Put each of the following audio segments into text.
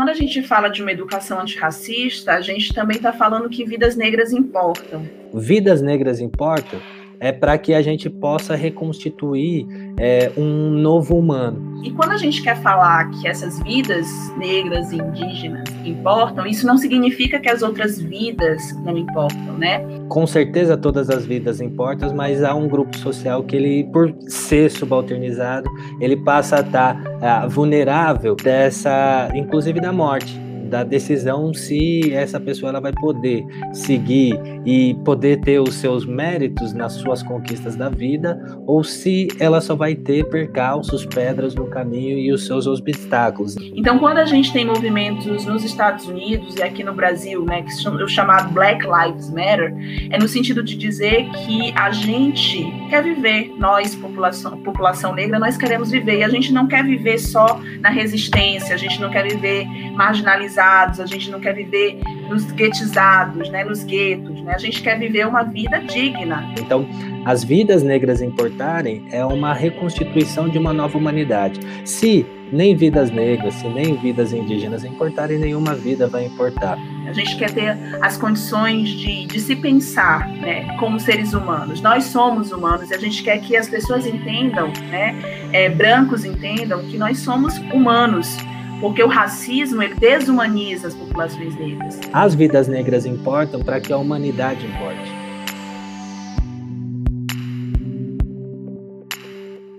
Quando a gente fala de uma educação antirracista, a gente também está falando que vidas negras importam. Vidas negras importam é para que a gente possa reconstituir é, um novo humano. E quando a gente quer falar que essas vidas negras e indígenas importam, isso não significa que as outras vidas não importam, né? Com certeza todas as vidas importam, mas há um grupo social que ele, por ser subalternizado, ele passa a estar tá, vulnerável dessa, inclusive da morte da decisão se essa pessoa ela vai poder seguir e poder ter os seus méritos nas suas conquistas da vida ou se ela só vai ter percalços, pedras no caminho e os seus obstáculos. Então, quando a gente tem movimentos nos Estados Unidos e aqui no Brasil, né, que são o chamado Black Lives Matter, é no sentido de dizer que a gente quer viver, nós, população, população negra, nós queremos viver e a gente não quer viver só na resistência, a gente não quer viver marginalizado a gente não quer viver nos guetizados, né, nos guetos, né? A gente quer viver uma vida digna. Então, as vidas negras importarem é uma reconstituição de uma nova humanidade. Se nem vidas negras, se nem vidas indígenas importarem, nenhuma vida vai importar. A gente quer ter as condições de, de se pensar né, como seres humanos. Nós somos humanos e a gente quer que as pessoas entendam, né, é, brancos entendam que nós somos humanos porque o racismo ele desumaniza as populações negras. As vidas negras importam para que a humanidade importe.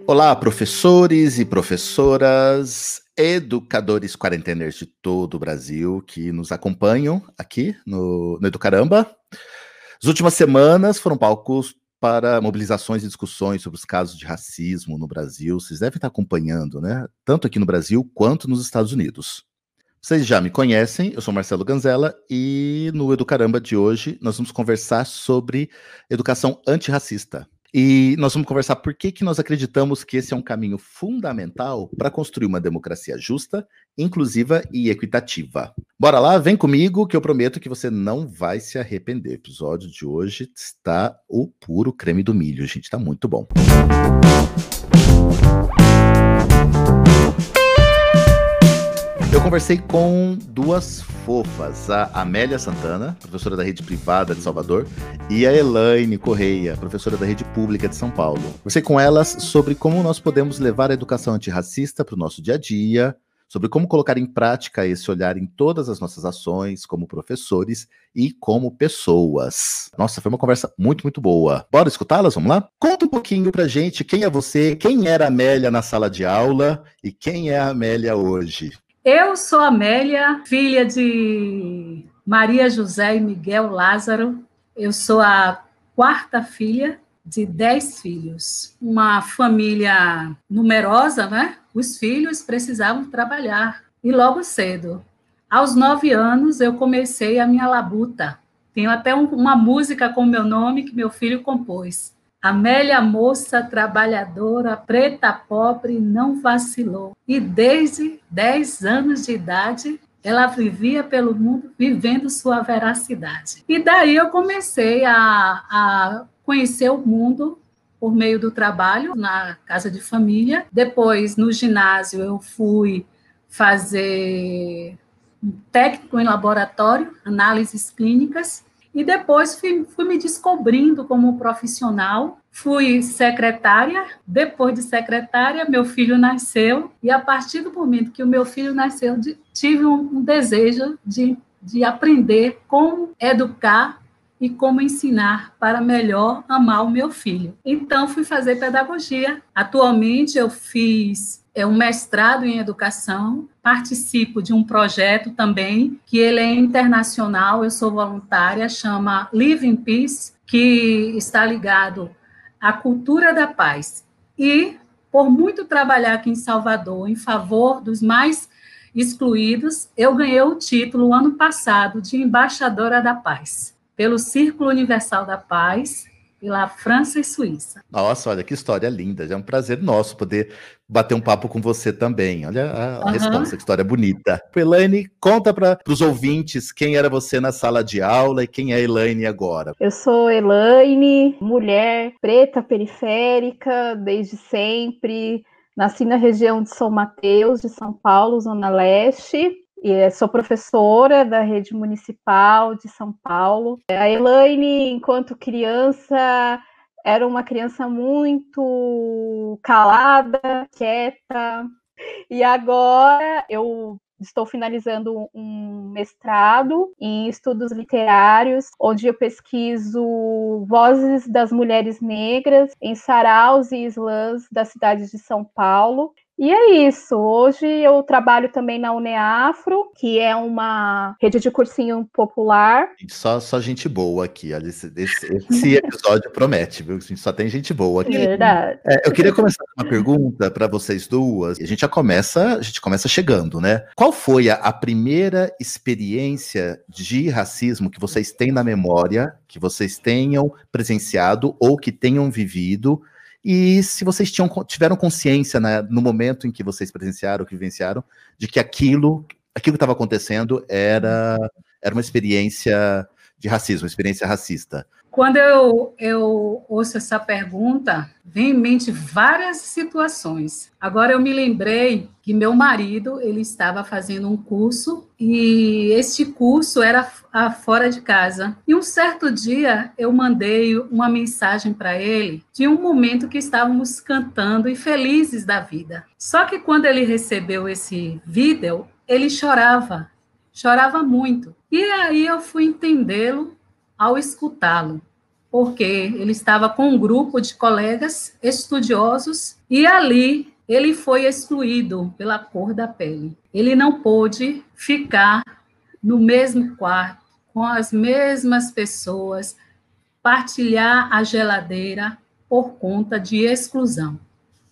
Olá, professores e professoras, educadores quarenteners de todo o Brasil que nos acompanham aqui no, no Educaramba. As últimas semanas foram palcos para mobilizações e discussões sobre os casos de racismo no Brasil. Vocês devem estar acompanhando, né? Tanto aqui no Brasil quanto nos Estados Unidos. Vocês já me conhecem, eu sou Marcelo Ganzella e no Educaramba de hoje nós vamos conversar sobre educação antirracista. E nós vamos conversar por que, que nós acreditamos que esse é um caminho fundamental para construir uma democracia justa, inclusiva e equitativa. Bora lá, vem comigo que eu prometo que você não vai se arrepender. O episódio de hoje está o puro creme do milho, gente, tá muito bom. Eu conversei com duas fofas, a Amélia Santana, professora da rede privada de Salvador, e a Elaine Correia, professora da rede pública de São Paulo. Conversei com elas sobre como nós podemos levar a educação antirracista para o nosso dia a dia, sobre como colocar em prática esse olhar em todas as nossas ações, como professores e como pessoas. Nossa, foi uma conversa muito, muito boa. Bora escutá-las? Vamos lá? Conta um pouquinho pra gente quem é você, quem era a Amélia na sala de aula e quem é a Amélia hoje. Eu sou Amélia, filha de Maria José e Miguel Lázaro. Eu sou a quarta filha de dez filhos. Uma família numerosa, né? Os filhos precisavam trabalhar. E logo cedo, aos nove anos, eu comecei a minha labuta. Tenho até um, uma música com meu nome que meu filho compôs. Amélia, moça trabalhadora, preta pobre, não vacilou. E desde 10 anos de idade, ela vivia pelo mundo vivendo sua veracidade. E daí eu comecei a, a conhecer o mundo por meio do trabalho na casa de família. Depois, no ginásio, eu fui fazer um técnico em laboratório, análises clínicas, e depois fui, fui, me descobrindo como profissional. Fui secretária, depois de secretária, meu filho nasceu, e a partir do momento que o meu filho nasceu, tive um, um desejo de, de aprender como educar e como ensinar para melhor amar o meu filho. Então, fui fazer pedagogia. Atualmente, eu fiz é um mestrado em educação, participo de um projeto também, que ele é internacional, eu sou voluntária, chama Live in Peace, que está ligado à cultura da paz. E, por muito trabalhar aqui em Salvador em favor dos mais excluídos, eu ganhei o título ano passado de embaixadora da paz pelo Círculo Universal da Paz, pela França e Suíça. Nossa, olha que história linda. É um prazer nosso poder bater um papo com você também. Olha a, uhum. resposta, que história bonita. Elaine, conta para os ouvintes quem era você na sala de aula e quem é a Elaine agora. Eu sou Elaine, mulher preta periférica desde sempre. Nasci na região de São Mateus, de São Paulo, Zona Leste. E sou professora da rede municipal de São Paulo. A Elaine, enquanto criança, era uma criança muito calada, quieta, e agora eu estou finalizando um mestrado em estudos literários, onde eu pesquiso vozes das mulheres negras em saraus e slams da cidade de São Paulo. E é isso. Hoje eu trabalho também na Uneafro, que é uma rede de cursinho popular. Só, só gente boa aqui. Esse, esse, esse episódio promete, viu? Só tem gente boa aqui. Verdade. É, eu queria começar com uma pergunta para vocês duas. A gente já começa, a gente começa chegando, né? Qual foi a, a primeira experiência de racismo que vocês têm na memória, que vocês tenham presenciado ou que tenham vivido? E se vocês tinham, tiveram consciência né, no momento em que vocês presenciaram, que vivenciaram, de que aquilo, aquilo que estava acontecendo era, era uma experiência de racismo, uma experiência racista. Quando eu, eu ouço essa pergunta, vem em mente várias situações. Agora eu me lembrei que meu marido ele estava fazendo um curso e este curso era fora de casa. E um certo dia eu mandei uma mensagem para ele de um momento que estávamos cantando e felizes da vida. Só que quando ele recebeu esse vídeo, ele chorava, chorava muito. E aí eu fui entendê-lo ao escutá-lo, porque ele estava com um grupo de colegas estudiosos e ali ele foi excluído pela cor da pele. Ele não pôde ficar no mesmo quarto com as mesmas pessoas, partilhar a geladeira por conta de exclusão.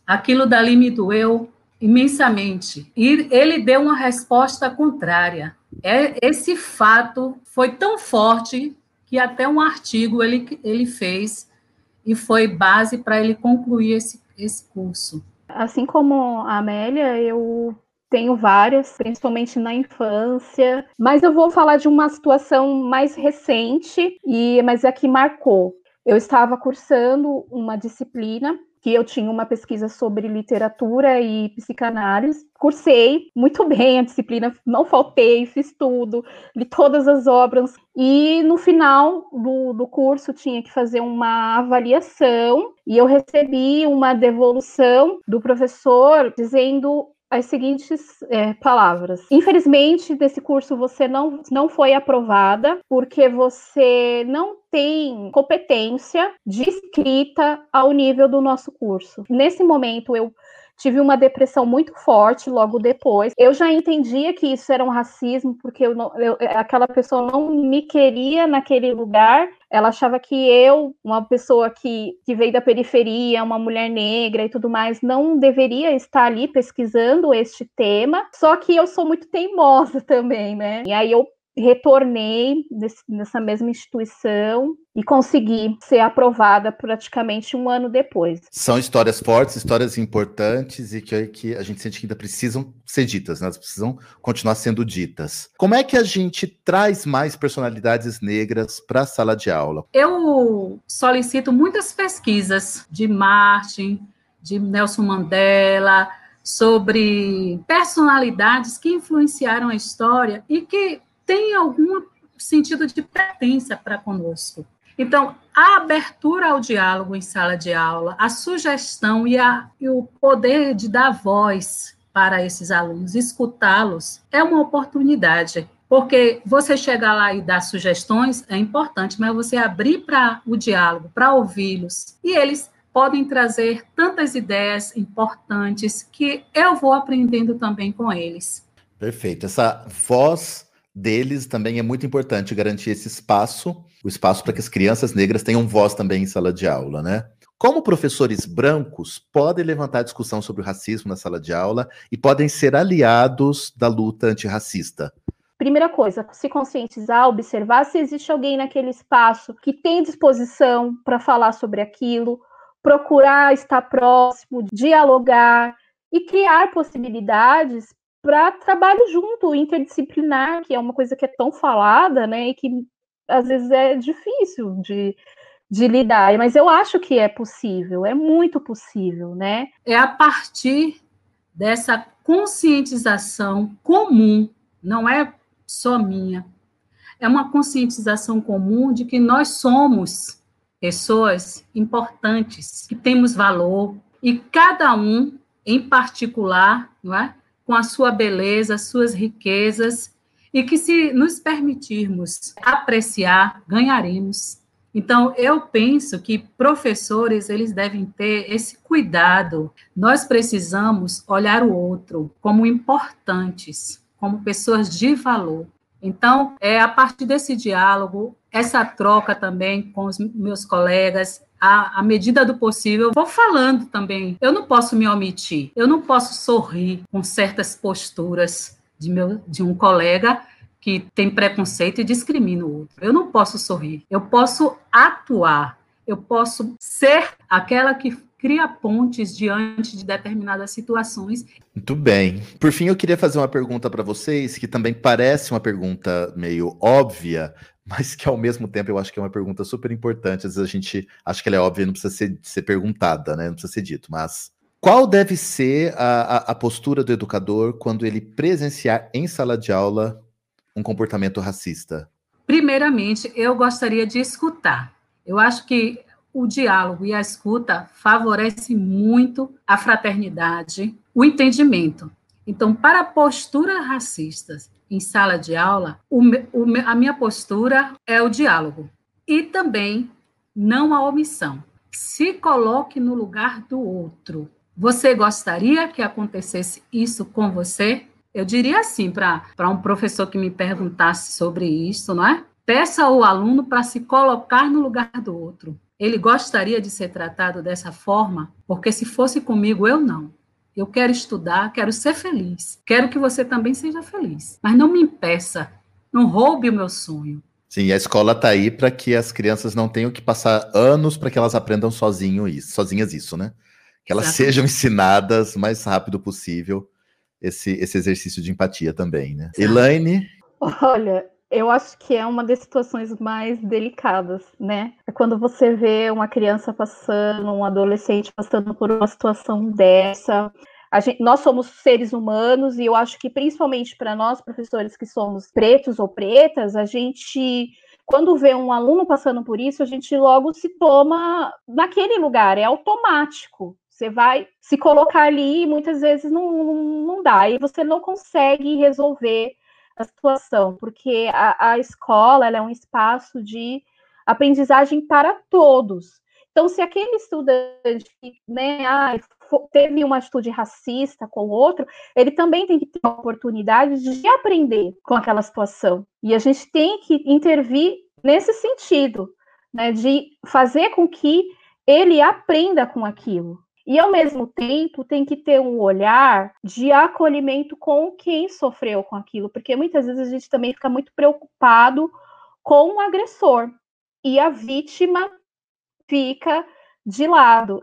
Aquilo dali me doeu imensamente. E ele deu uma resposta contrária. É, esse fato foi tão forte que até um artigo ele, ele fez e foi base para ele concluir esse, esse curso. Assim como a Amélia, eu tenho várias, principalmente na infância, mas eu vou falar de uma situação mais recente, e mas é que marcou. Eu estava cursando uma disciplina que eu tinha uma pesquisa sobre literatura e psicanálise. Cursei muito bem a disciplina, não faltei, fiz tudo, li todas as obras. E no final do, do curso tinha que fazer uma avaliação e eu recebi uma devolução do professor dizendo as seguintes é, palavras. Infelizmente, desse curso você não, não foi aprovada porque você não tem competência de escrita ao nível do nosso curso. Nesse momento, eu tive uma depressão muito forte logo depois. Eu já entendia que isso era um racismo, porque eu não, eu, aquela pessoa não me queria naquele lugar. Ela achava que eu, uma pessoa que, que veio da periferia, uma mulher negra e tudo mais, não deveria estar ali pesquisando este tema. Só que eu sou muito teimosa também, né? E aí eu retornei nesse, nessa mesma instituição e consegui ser aprovada praticamente um ano depois. São histórias fortes, histórias importantes e que, que a gente sente que ainda precisam ser ditas, né? elas precisam continuar sendo ditas. Como é que a gente traz mais personalidades negras para a sala de aula? Eu solicito muitas pesquisas de Martin, de Nelson Mandela, sobre personalidades que influenciaram a história e que tem algum sentido de pertença para conosco. Então, a abertura ao diálogo em sala de aula, a sugestão e, a, e o poder de dar voz para esses alunos, escutá-los, é uma oportunidade. Porque você chegar lá e dar sugestões é importante, mas você abrir para o diálogo, para ouvi-los, e eles podem trazer tantas ideias importantes que eu vou aprendendo também com eles. Perfeito. Essa voz deles também é muito importante garantir esse espaço, o espaço para que as crianças negras tenham voz também em sala de aula, né? Como professores brancos podem levantar discussão sobre o racismo na sala de aula e podem ser aliados da luta antirracista? Primeira coisa, se conscientizar, observar se existe alguém naquele espaço que tem disposição para falar sobre aquilo, procurar estar próximo, dialogar e criar possibilidades para trabalho junto, interdisciplinar, que é uma coisa que é tão falada, né, e que às vezes é difícil de, de lidar, mas eu acho que é possível, é muito possível, né? É a partir dessa conscientização comum não é só minha. É uma conscientização comum de que nós somos pessoas importantes, que temos valor, e cada um, em particular, não é? Com a sua beleza, as suas riquezas, e que se nos permitirmos apreciar, ganharemos. Então, eu penso que professores, eles devem ter esse cuidado. Nós precisamos olhar o outro como importantes, como pessoas de valor. Então, é a partir desse diálogo, essa troca também com os meus colegas, à, à medida do possível, vou falando também. Eu não posso me omitir, eu não posso sorrir com certas posturas de, meu, de um colega que tem preconceito e discrimina o outro. Eu não posso sorrir, eu posso atuar, eu posso ser aquela que cria pontes diante de determinadas situações. Muito bem. Por fim, eu queria fazer uma pergunta para vocês, que também parece uma pergunta meio óbvia, mas que ao mesmo tempo eu acho que é uma pergunta super importante. Às vezes a gente acha que ela é óbvia não precisa ser, ser perguntada, né? Não precisa ser dito. Mas qual deve ser a, a, a postura do educador quando ele presenciar em sala de aula um comportamento racista? Primeiramente, eu gostaria de escutar. Eu acho que o diálogo e a escuta favorece muito a fraternidade, o entendimento. Então, para posturas racistas em sala de aula, o, o, a minha postura é o diálogo e também não a omissão. Se coloque no lugar do outro. Você gostaria que acontecesse isso com você? Eu diria assim para um professor que me perguntasse sobre isso, não é? Peça ao aluno para se colocar no lugar do outro. Ele gostaria de ser tratado dessa forma, porque se fosse comigo, eu não. Eu quero estudar, quero ser feliz. Quero que você também seja feliz. Mas não me impeça, não roube o meu sonho. Sim, a escola está aí para que as crianças não tenham que passar anos para que elas aprendam sozinho isso, sozinhas isso, né? Que elas Exatamente. sejam ensinadas o mais rápido possível esse, esse exercício de empatia também, né? Elaine? Olha, eu acho que é uma das situações mais delicadas, né? É quando você vê uma criança passando, um adolescente passando por uma situação dessa. Gente, nós somos seres humanos e eu acho que principalmente para nós professores que somos pretos ou pretas, a gente quando vê um aluno passando por isso, a gente logo se toma naquele lugar, é automático. Você vai se colocar ali e muitas vezes não, não, não dá, e você não consegue resolver a situação, porque a, a escola é um espaço de aprendizagem para todos. Então, se aquele estudante né, ah, teve uma atitude racista com o outro, ele também tem que ter a oportunidade de aprender com aquela situação. E a gente tem que intervir nesse sentido, né, de fazer com que ele aprenda com aquilo. E, ao mesmo tempo, tem que ter um olhar de acolhimento com quem sofreu com aquilo, porque muitas vezes a gente também fica muito preocupado com o agressor e a vítima fica de lado.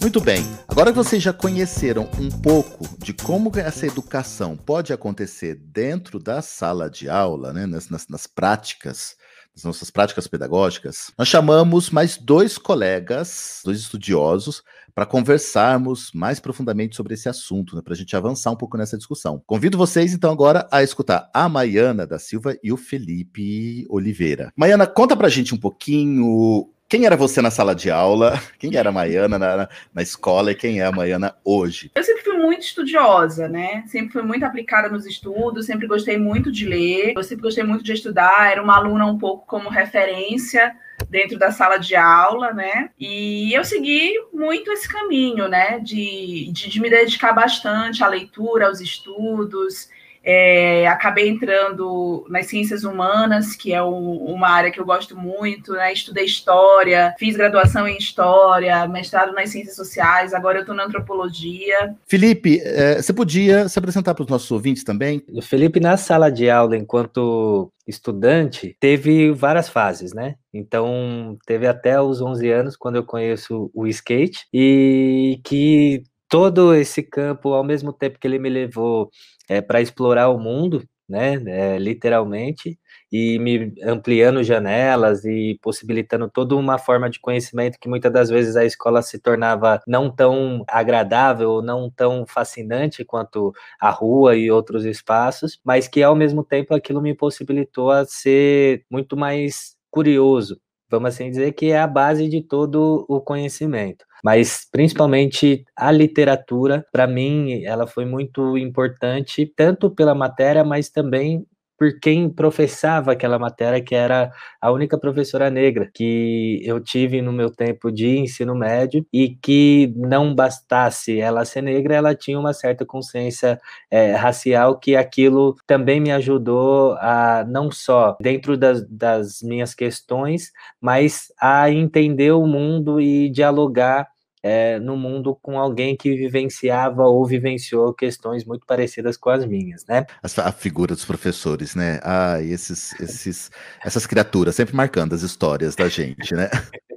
Muito bem. Agora que vocês já conheceram um pouco de como essa educação pode acontecer dentro da sala de aula, né, nas, nas, nas práticas, das nossas práticas pedagógicas, nós chamamos mais dois colegas, dois estudiosos, para conversarmos mais profundamente sobre esse assunto, né, para a gente avançar um pouco nessa discussão. Convido vocês, então, agora a escutar a Maiana da Silva e o Felipe Oliveira. Maiana, conta para a gente um pouquinho quem era você na sala de aula? Quem era a Maiana na, na, escola e quem é a Maiana hoje? Eu sempre fui muito estudiosa, né? Sempre fui muito aplicada nos estudos, sempre gostei muito de ler, eu sempre gostei muito de estudar, era uma aluna um pouco como referência dentro da sala de aula, né? E eu segui muito esse caminho, né? De, de, de me dedicar bastante à leitura, aos estudos. É, acabei entrando nas ciências humanas, que é um, uma área que eu gosto muito, né? Estudei história, fiz graduação em história, mestrado nas ciências sociais, agora eu estou na antropologia. Felipe, é, você podia se apresentar para os nossos ouvintes também? O Felipe, na sala de aula, enquanto estudante, teve várias fases, né? Então, teve até os 11 anos, quando eu conheço o skate, e que todo esse campo, ao mesmo tempo que ele me levou é, para explorar o mundo, né, é, literalmente, e me ampliando janelas e possibilitando toda uma forma de conhecimento que muitas das vezes a escola se tornava não tão agradável, não tão fascinante quanto a rua e outros espaços, mas que ao mesmo tempo aquilo me possibilitou a ser muito mais curioso, vamos assim dizer que é a base de todo o conhecimento. Mas principalmente a literatura, para mim, ela foi muito importante, tanto pela matéria, mas também por quem professava aquela matéria, que era a única professora negra que eu tive no meu tempo de ensino médio, e que não bastasse ela ser negra, ela tinha uma certa consciência é, racial, que aquilo também me ajudou a, não só dentro das, das minhas questões, mas a entender o mundo e dialogar é, no mundo com alguém que vivenciava ou vivenciou questões muito parecidas com as minhas, né? A figura dos professores, né? Ah, esses, esses, essas criaturas sempre marcando as histórias da gente, né?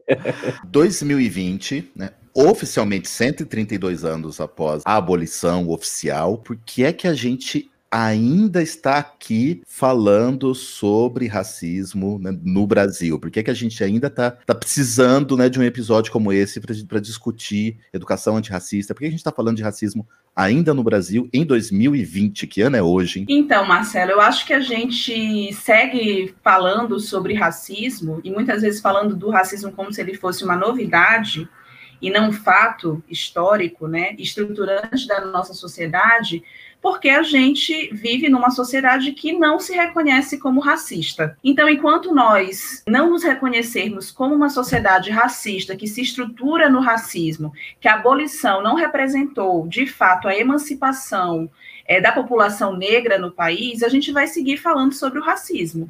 2020, né? Oficialmente 132 anos após a abolição oficial, por que é que a gente ainda está aqui falando sobre racismo né, no Brasil? Por que, é que a gente ainda está tá precisando né, de um episódio como esse para discutir educação antirracista? Por que a gente está falando de racismo ainda no Brasil em 2020? Que ano é hoje? Hein? Então, Marcelo, eu acho que a gente segue falando sobre racismo e muitas vezes falando do racismo como se ele fosse uma novidade e não um fato histórico, né, estruturante da nossa sociedade, porque a gente vive numa sociedade que não se reconhece como racista. Então, enquanto nós não nos reconhecermos como uma sociedade racista que se estrutura no racismo, que a abolição não representou, de fato, a emancipação é, da população negra no país, a gente vai seguir falando sobre o racismo.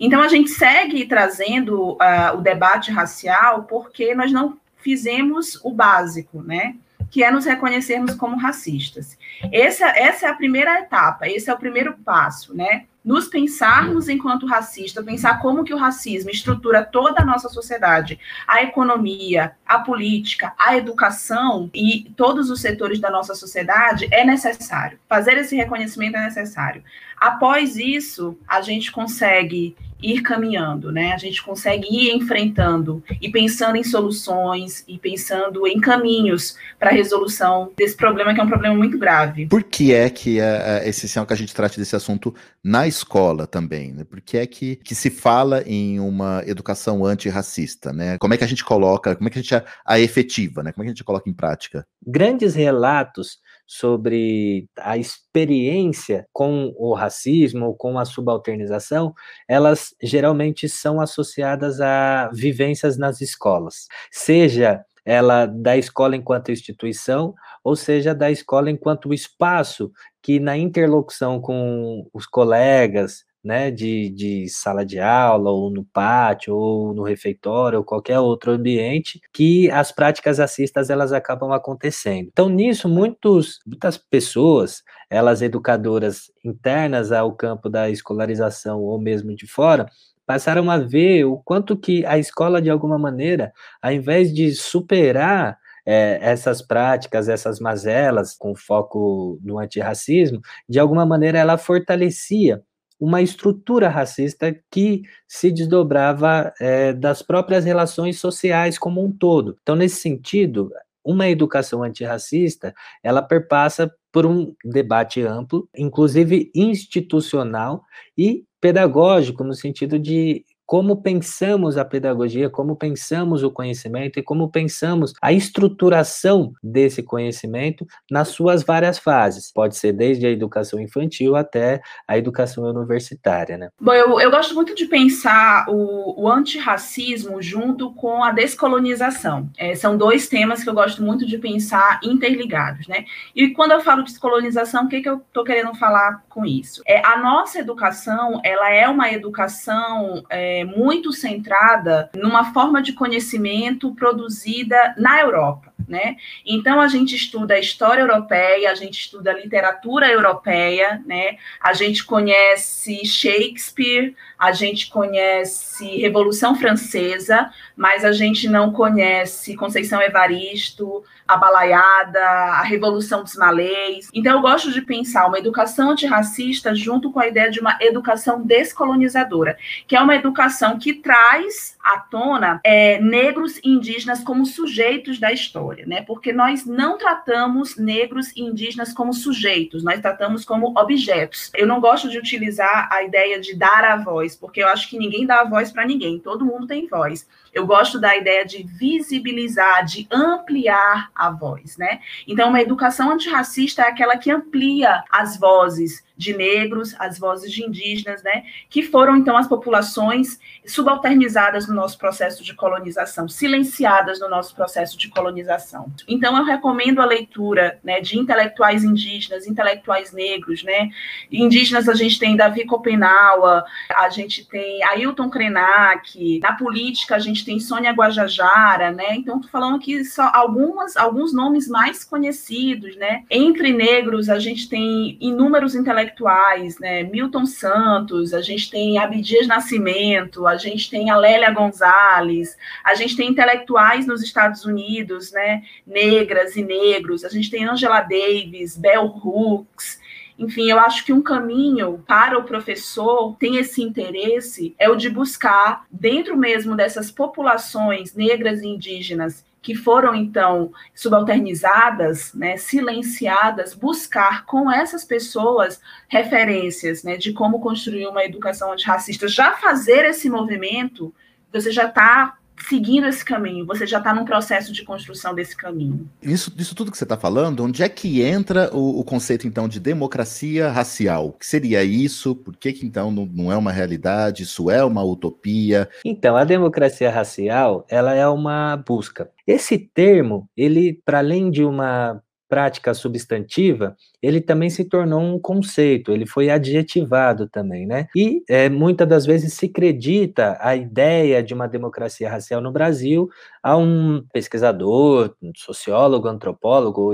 Então, a gente segue trazendo uh, o debate racial porque nós não fizemos o básico, né? Que é nos reconhecermos como racistas. Essa, essa é a primeira etapa, esse é o primeiro passo, né? Nos pensarmos enquanto racista, pensar como que o racismo estrutura toda a nossa sociedade, a economia, a política, a educação e todos os setores da nossa sociedade é necessário. Fazer esse reconhecimento é necessário. Após isso, a gente consegue ir caminhando, né? A gente consegue ir enfrentando e pensando em soluções e pensando em caminhos para a resolução desse problema que é um problema muito grave. Por que é que é, é essencial que a gente trate desse assunto na escola também, né? Por que é que, que se fala em uma educação antirracista, né? Como é que a gente coloca, como é que a gente a, a efetiva, né? Como é que a gente coloca em prática? Grandes relatos sobre a experiência com o racismo ou com a subalternização, elas geralmente são associadas a vivências nas escolas, seja ela da escola enquanto instituição, ou seja, da escola enquanto espaço que na interlocução com os colegas, né, de, de sala de aula, ou no pátio, ou no refeitório, ou qualquer outro ambiente, que as práticas racistas elas acabam acontecendo. Então, nisso, muitos, muitas pessoas, elas educadoras internas ao campo da escolarização, ou mesmo de fora, passaram a ver o quanto que a escola, de alguma maneira, ao invés de superar é, essas práticas, essas mazelas, com foco no antirracismo, de alguma maneira ela fortalecia uma estrutura racista que se desdobrava é, das próprias relações sociais como um todo. Então, nesse sentido, uma educação antirracista, ela perpassa por um debate amplo, inclusive institucional e pedagógico, no sentido de como pensamos a pedagogia, como pensamos o conhecimento e como pensamos a estruturação desse conhecimento nas suas várias fases. Pode ser desde a educação infantil até a educação universitária, né? Bom, eu, eu gosto muito de pensar o, o antirracismo junto com a descolonização. É, são dois temas que eu gosto muito de pensar interligados, né? E quando eu falo descolonização, o que, que eu estou querendo falar com isso? É, a nossa educação, ela é uma educação... É, muito centrada numa forma de conhecimento produzida na Europa. Né? Então a gente estuda a história europeia, a gente estuda a literatura europeia, né? A gente conhece Shakespeare, a gente conhece Revolução Francesa, mas a gente não conhece Conceição Evaristo, a Balaiada, a Revolução dos Malês. Então eu gosto de pensar uma educação antirracista junto com a ideia de uma educação descolonizadora, que é uma educação que traz à tona é, negros e indígenas como sujeitos da história, né? Porque nós não tratamos negros e indígenas como sujeitos, nós tratamos como objetos. Eu não gosto de utilizar a ideia de dar a voz, porque eu acho que ninguém dá a voz para ninguém, todo mundo tem voz. Eu gosto da ideia de visibilizar, de ampliar a voz, né? Então, uma educação antirracista é aquela que amplia as vozes de negros, as vozes de indígenas, né, que foram então as populações subalternizadas no nosso processo de colonização, silenciadas no nosso processo de colonização. Então eu recomendo a leitura, né, de intelectuais indígenas, intelectuais negros, né? Indígenas a gente tem Davi Copenaua, a gente tem Ailton Krenak, na política a gente tem Sônia Guajajara, né? Então tô falando aqui só algumas alguns nomes mais conhecidos, né? Entre negros a gente tem inúmeros intelectuais intelectuais, né? Milton Santos, a gente tem Abdias Nascimento, a gente tem a Lélia Gonzalez, a gente tem intelectuais nos Estados Unidos, né? Negras e negros, a gente tem Angela Davis, Bell Hooks, enfim, eu acho que um caminho para o professor tem esse interesse é o de buscar dentro mesmo dessas populações negras e indígenas que foram então subalternizadas, né, silenciadas, buscar com essas pessoas referências, né, de como construir uma educação antirracista. Já fazer esse movimento, você já está seguindo esse caminho, você já está num processo de construção desse caminho. Isso, isso tudo que você está falando, onde é que entra o, o, conceito, então, de democracia racial? O que seria isso? Por que, que então, não, não é uma realidade? Isso é uma utopia? Então, a democracia racial, ela é uma busca. Esse termo, ele, para além de uma prática substantiva, ele também se tornou um conceito, ele foi adjetivado também, né? E é, muitas das vezes se acredita a ideia de uma democracia racial no Brasil a um pesquisador, sociólogo, antropólogo,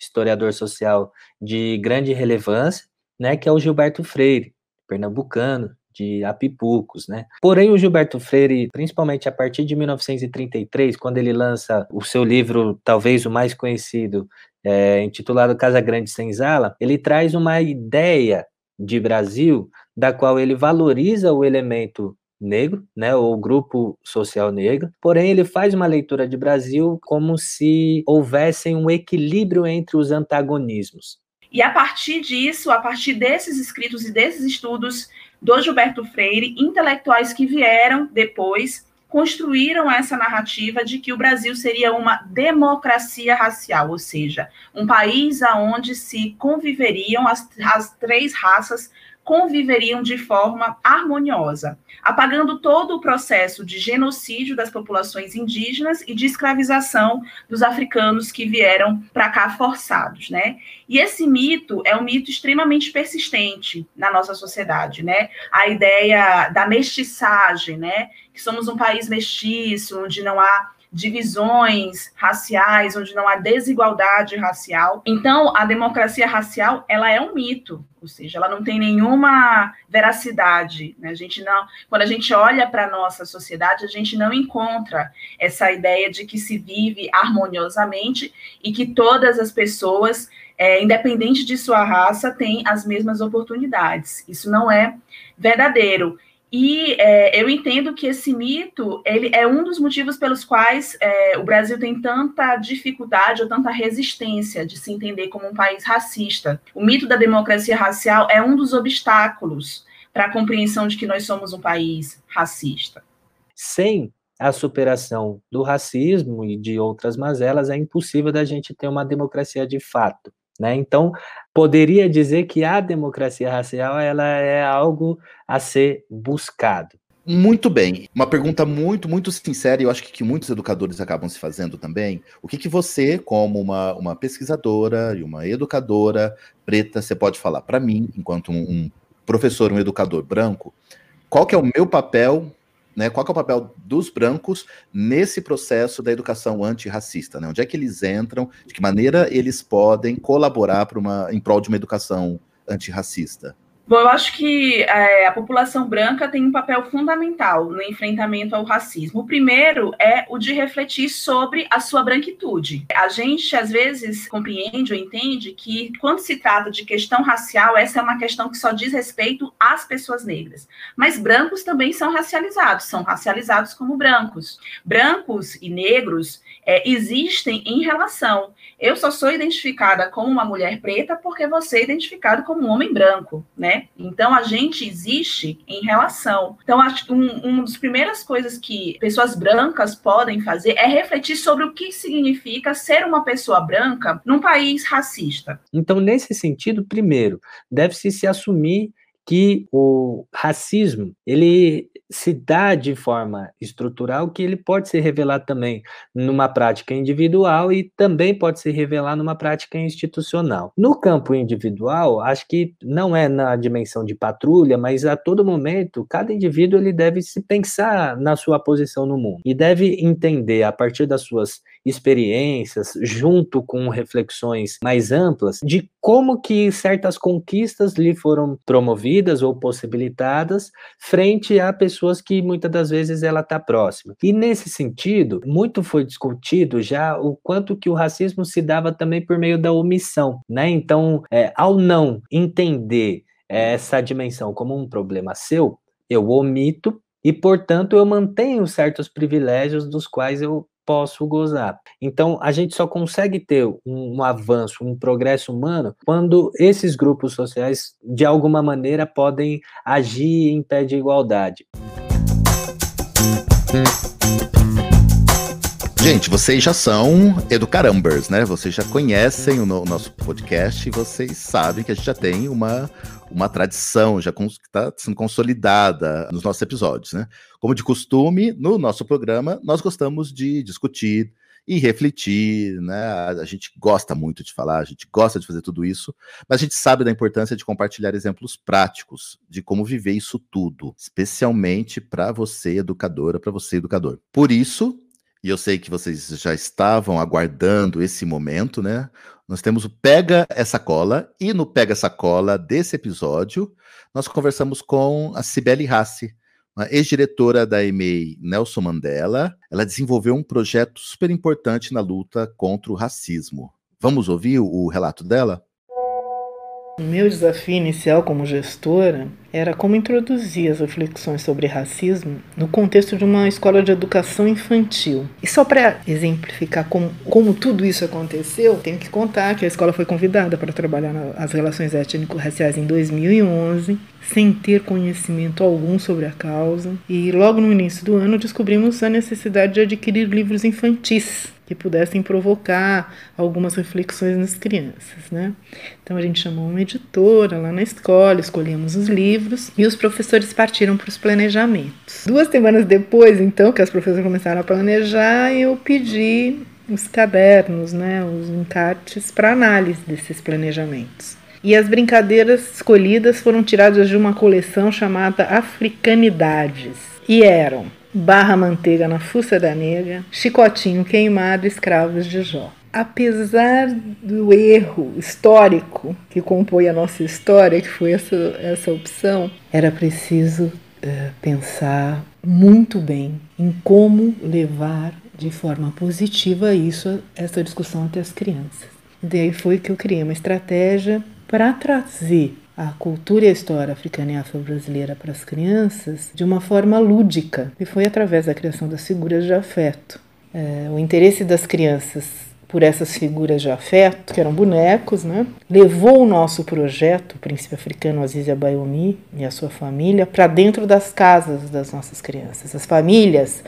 historiador social de grande relevância, né, que é o Gilberto Freire, pernambucano, de Apipucos, né? Porém, o Gilberto Freire, principalmente a partir de 1933, quando ele lança o seu livro, talvez o mais conhecido, é, intitulado Casa Grande Senzala, ele traz uma ideia de Brasil da qual ele valoriza o elemento negro, né, ou grupo social negro, porém ele faz uma leitura de Brasil como se houvesse um equilíbrio entre os antagonismos. E a partir disso, a partir desses escritos e desses estudos do Gilberto Freire, intelectuais que vieram depois construíram essa narrativa de que o Brasil seria uma democracia racial, ou seja, um país onde se conviveriam as, as três raças conviveriam de forma harmoniosa, apagando todo o processo de genocídio das populações indígenas e de escravização dos africanos que vieram para cá forçados, né? E esse mito é um mito extremamente persistente na nossa sociedade, né? A ideia da mestiçagem, né? Que somos um país mestiço, onde não há divisões raciais, onde não há desigualdade racial. Então, a democracia racial, ela é um mito, ou seja, ela não tem nenhuma veracidade. Né? A gente não, quando a gente olha para a nossa sociedade, a gente não encontra essa ideia de que se vive harmoniosamente e que todas as pessoas, é, independente de sua raça, têm as mesmas oportunidades. Isso não é verdadeiro. E é, eu entendo que esse mito ele é um dos motivos pelos quais é, o Brasil tem tanta dificuldade ou tanta resistência de se entender como um país racista. O mito da democracia racial é um dos obstáculos para a compreensão de que nós somos um país racista. Sem a superação do racismo e de outras mazelas, é impossível da gente ter uma democracia de fato. Né? Então, poderia dizer que a democracia racial ela é algo a ser buscado. Muito bem. Uma pergunta muito, muito sincera, e eu acho que, que muitos educadores acabam se fazendo também. O que, que você, como uma, uma pesquisadora e uma educadora preta, você pode falar para mim, enquanto um, um, professor, um educador branco, qual que é o meu papel né? Qual é o papel dos brancos nesse processo da educação antirracista, né? Onde é que eles entram? De que maneira eles podem colaborar uma em prol de uma educação antirracista? Bom, eu acho que é, a população branca tem um papel fundamental no enfrentamento ao racismo. O primeiro é o de refletir sobre a sua branquitude. A gente, às vezes, compreende ou entende que, quando se trata de questão racial, essa é uma questão que só diz respeito às pessoas negras. Mas brancos também são racializados, são racializados como brancos. Brancos e negros é, existem em relação. Eu só sou identificada como uma mulher preta porque você é identificado como um homem branco, né? Então a gente existe em relação. Então, acho que um, uma das primeiras coisas que pessoas brancas podem fazer é refletir sobre o que significa ser uma pessoa branca num país racista. Então, nesse sentido, primeiro, deve-se se assumir que o racismo ele se dá de forma estrutural que ele pode se revelar também numa prática individual e também pode se revelar numa prática institucional. No campo individual, acho que não é na dimensão de patrulha, mas a todo momento cada indivíduo ele deve se pensar na sua posição no mundo e deve entender a partir das suas experiências, junto com reflexões mais amplas, de como que certas conquistas lhe foram promovidas ou possibilitadas frente a pessoas que muitas das vezes ela está próxima. E nesse sentido, muito foi discutido já o quanto que o racismo se dava também por meio da omissão, né? Então, é, ao não entender essa dimensão como um problema seu, eu omito e, portanto, eu mantenho certos privilégios dos quais eu posso gozar. Então, a gente só consegue ter um, um, avanço, um progresso humano, quando esses grupos sociais, de alguma maneira, podem agir em pé de igualdade. Gente, vocês já são educarambers, né? Vocês já conhecem o, no, nosso podcast e vocês sabem que a gente já tem uma, uma tradição já está sendo consolidada nos nossos episódios, né? Como de costume, no nosso programa, nós gostamos de discutir e refletir, né? A gente gosta muito de falar, a gente gosta de fazer tudo isso, mas a gente sabe da importância de compartilhar exemplos práticos de como viver isso tudo, especialmente para você, educadora, para você, educador. Por isso, e eu sei que vocês já estavam aguardando esse momento, né? Nós temos o Pega essa cola e no Pega essa cola desse episódio, nós conversamos com a Cibele Rassi, uma ex-diretora da EMEI Nelson Mandela. Ela desenvolveu um projeto super importante na luta contra o racismo. Vamos ouvir o relato dela? O meu desafio inicial como gestora era como introduzir as reflexões sobre racismo no contexto de uma escola de educação infantil. E só para exemplificar como, como tudo isso aconteceu, tenho que contar que a escola foi convidada para trabalhar nas relações étnico-raciais em 2011, sem ter conhecimento algum sobre a causa, e logo no início do ano descobrimos a necessidade de adquirir livros infantis que pudessem provocar algumas reflexões nas crianças, né? Então a gente chamou uma editora lá na escola, escolhemos os livros e os professores partiram para os planejamentos. Duas semanas depois, então, que as professoras começaram a planejar, eu pedi os cadernos, né, os encartes para análise desses planejamentos. E as brincadeiras escolhidas foram tiradas de uma coleção chamada Africanidades e eram barra manteiga na fuça da nega, chicotinho queimado, escravos de Jó. Apesar do erro histórico que compõe a nossa história, que foi essa, essa opção, era preciso uh, pensar muito bem em como levar de forma positiva isso, essa discussão até as crianças. E daí foi que eu criei uma estratégia para trazer a cultura e a história africana e afro-brasileira para as crianças de uma forma lúdica, e foi através da criação das figuras de afeto. É, o interesse das crianças por essas figuras de afeto, que eram bonecos, né? levou o nosso projeto, o Príncipe Africano Aziz Abayomi e a sua família, para dentro das casas das nossas crianças. As famílias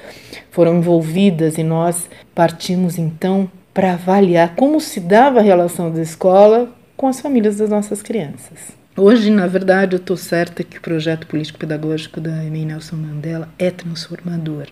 foram envolvidas e nós partimos então para avaliar como se dava a relação da escola com as famílias das nossas crianças. Hoje, na verdade, eu estou certa que o projeto político-pedagógico da Emília Nelson Mandela é transformador.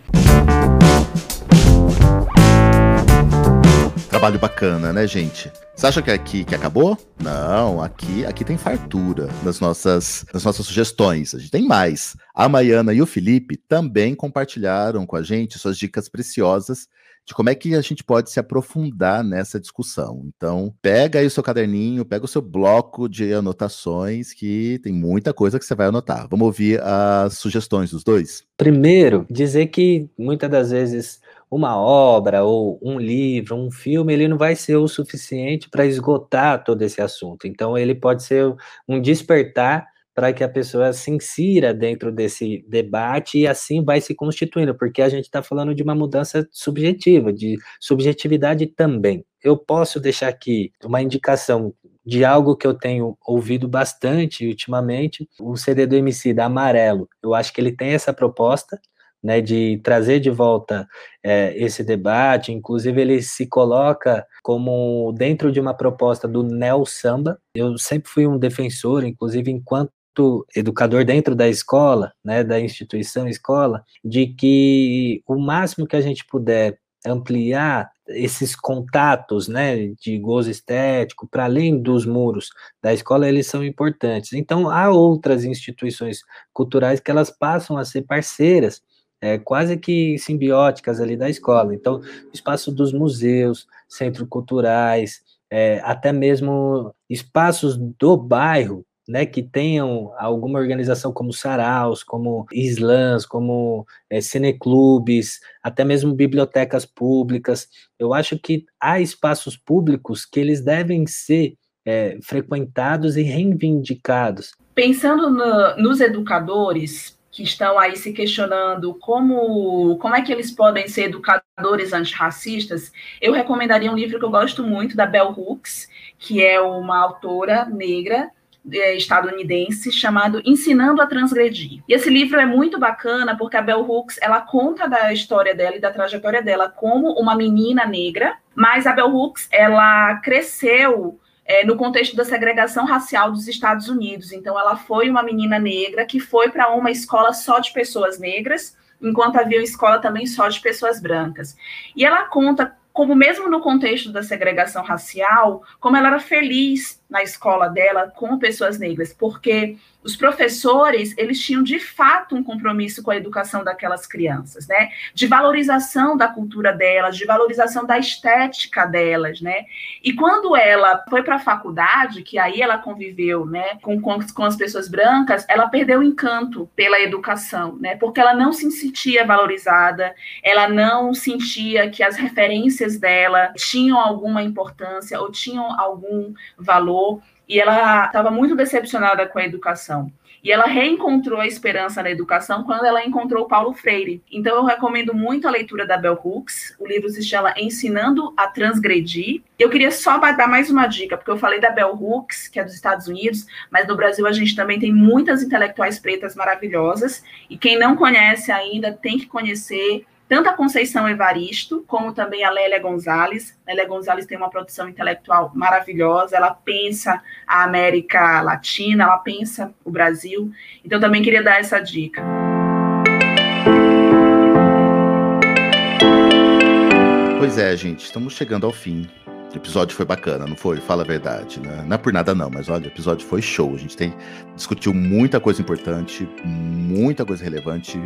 Trabalho bacana, né, gente? Você acha que aqui que acabou? Não, aqui aqui tem fartura nas nossas, nas nossas sugestões. A gente tem mais. A Maiana e o Felipe também compartilharam com a gente suas dicas preciosas de como é que a gente pode se aprofundar nessa discussão. Então, pega aí o seu caderninho, pega o seu bloco de anotações, que tem muita coisa que você vai anotar. Vamos ouvir as sugestões dos dois? Primeiro, dizer que muitas das vezes uma obra ou um livro, um filme, ele não vai ser o suficiente para esgotar todo esse assunto. Então, ele pode ser um despertar para que a pessoa se insira dentro desse debate e assim vai se constituindo, porque a gente está falando de uma mudança subjetiva, de subjetividade também. Eu posso deixar aqui uma indicação de algo que eu tenho ouvido bastante ultimamente, o CD do MC da Amarelo. Eu acho que ele tem essa proposta, né, de trazer de volta é, esse debate, inclusive ele se coloca como dentro de uma proposta do neo samba. Eu sempre fui um defensor, inclusive enquanto educador dentro da escola, né, da instituição escola, de que o máximo que a gente puder ampliar esses contatos, né, de gozo estético para além dos muros da escola, eles são importantes. Então, há outras instituições culturais que elas passam a ser parceiras é, quase que simbióticas ali da escola. Então, espaço dos museus, centros culturais, é, até mesmo espaços do bairro, né, que tenham alguma organização como saraus, como islãs, como é, cineclubes, até mesmo bibliotecas públicas. Eu acho que há espaços públicos que eles devem ser é, frequentados e reivindicados. Pensando no, nos educadores, que estão aí se questionando como, como é que eles podem ser educadores antirracistas, eu recomendaria um livro que eu gosto muito, da Bell Hooks, que é uma autora negra é, estadunidense chamado Ensinando a Transgredir. E esse livro é muito bacana porque a Bell Hooks ela conta da história dela e da trajetória dela como uma menina negra, mas a Bell Hooks ela cresceu é, no contexto da segregação racial dos Estados Unidos. Então, ela foi uma menina negra que foi para uma escola só de pessoas negras, enquanto havia uma escola também só de pessoas brancas. E ela conta como mesmo no contexto da segregação racial, como ela era feliz na escola dela com pessoas negras, porque os professores, eles tinham de fato um compromisso com a educação daquelas crianças, né? De valorização da cultura delas, de valorização da estética delas, né? E quando ela foi para a faculdade, que aí ela conviveu, né, com, com, com as pessoas brancas, ela perdeu o encanto pela educação, né? Porque ela não se sentia valorizada, ela não sentia que as referências dela tinham alguma importância ou tinham algum valor e ela estava muito decepcionada com a educação. E ela reencontrou a esperança na educação quando ela encontrou Paulo Freire. Então eu recomendo muito a leitura da Bell Hooks. O livro se chama Ensinando a Transgredir. Eu queria só dar mais uma dica, porque eu falei da Bell Hooks, que é dos Estados Unidos, mas no Brasil a gente também tem muitas intelectuais pretas maravilhosas. E quem não conhece ainda tem que conhecer tanto a Conceição Evaristo, como também a Lélia Gonzalez. Lélia Gonzalez tem uma produção intelectual maravilhosa, ela pensa a América Latina, ela pensa o Brasil. Então, também queria dar essa dica. Pois é, gente, estamos chegando ao fim episódio foi bacana, não foi? Fala a verdade, né? Não é por nada não, mas olha, o episódio foi show. A gente tem discutiu muita coisa importante, muita coisa relevante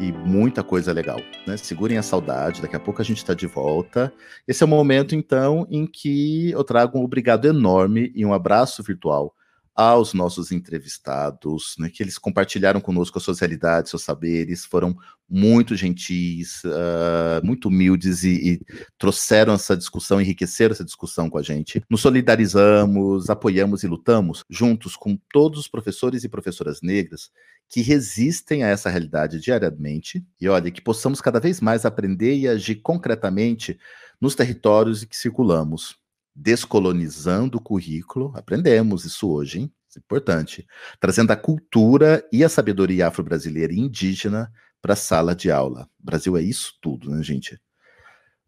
e muita coisa legal, né? Segurem a saudade, daqui a pouco a gente está de volta. Esse é o momento então em que eu trago um obrigado enorme e um abraço virtual aos nossos entrevistados, né, que eles compartilharam conosco as suas realidades, seus saberes, foram muito gentis, uh, muito humildes e, e, trouxeram essa discussão, enriqueceram essa discussão com a gente. Nos solidarizamos, apoiamos e lutamos juntos com todos os professores e professoras negras que resistem a essa realidade diariamente. E olha, que possamos cada vez mais aprender e agir concretamente nos territórios em que circulamos descolonizando o currículo, aprendemos isso hoje, hein? Isso é importante. Trazendo a cultura e a sabedoria afro-brasileira e indígena para a sala de aula. Brasil é isso tudo, né, gente?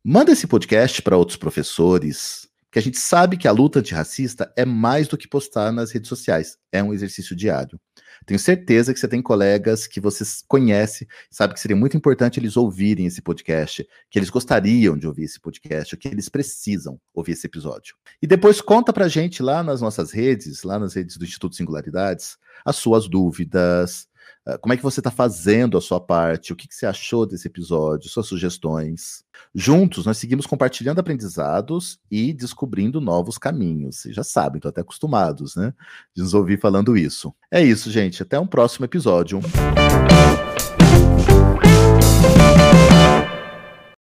Manda esse podcast para outros professores Porque a gente sabe que a luta antirracista é mais do que postar nas redes sociais, é um exercício diário. Tenho certeza que você tem colegas que você conhece, sabe que seria muito importante eles ouvirem esse podcast, que eles gostariam de ouvir esse podcast, que eles precisam ouvir esse episódio. E depois conta pra gente lá nas nossas redes, lá nas redes do Instituto Singularidades, as suas dúvidas, como é que você está fazendo a sua parte? O que, que, você achou desse episódio? Suas sugestões? Juntos, nós seguimos compartilhando aprendizados e descobrindo novos caminhos. Vocês já sabem, estão até acostumados, né? De nos ouvir falando isso. É isso, gente. Até um próximo episódio.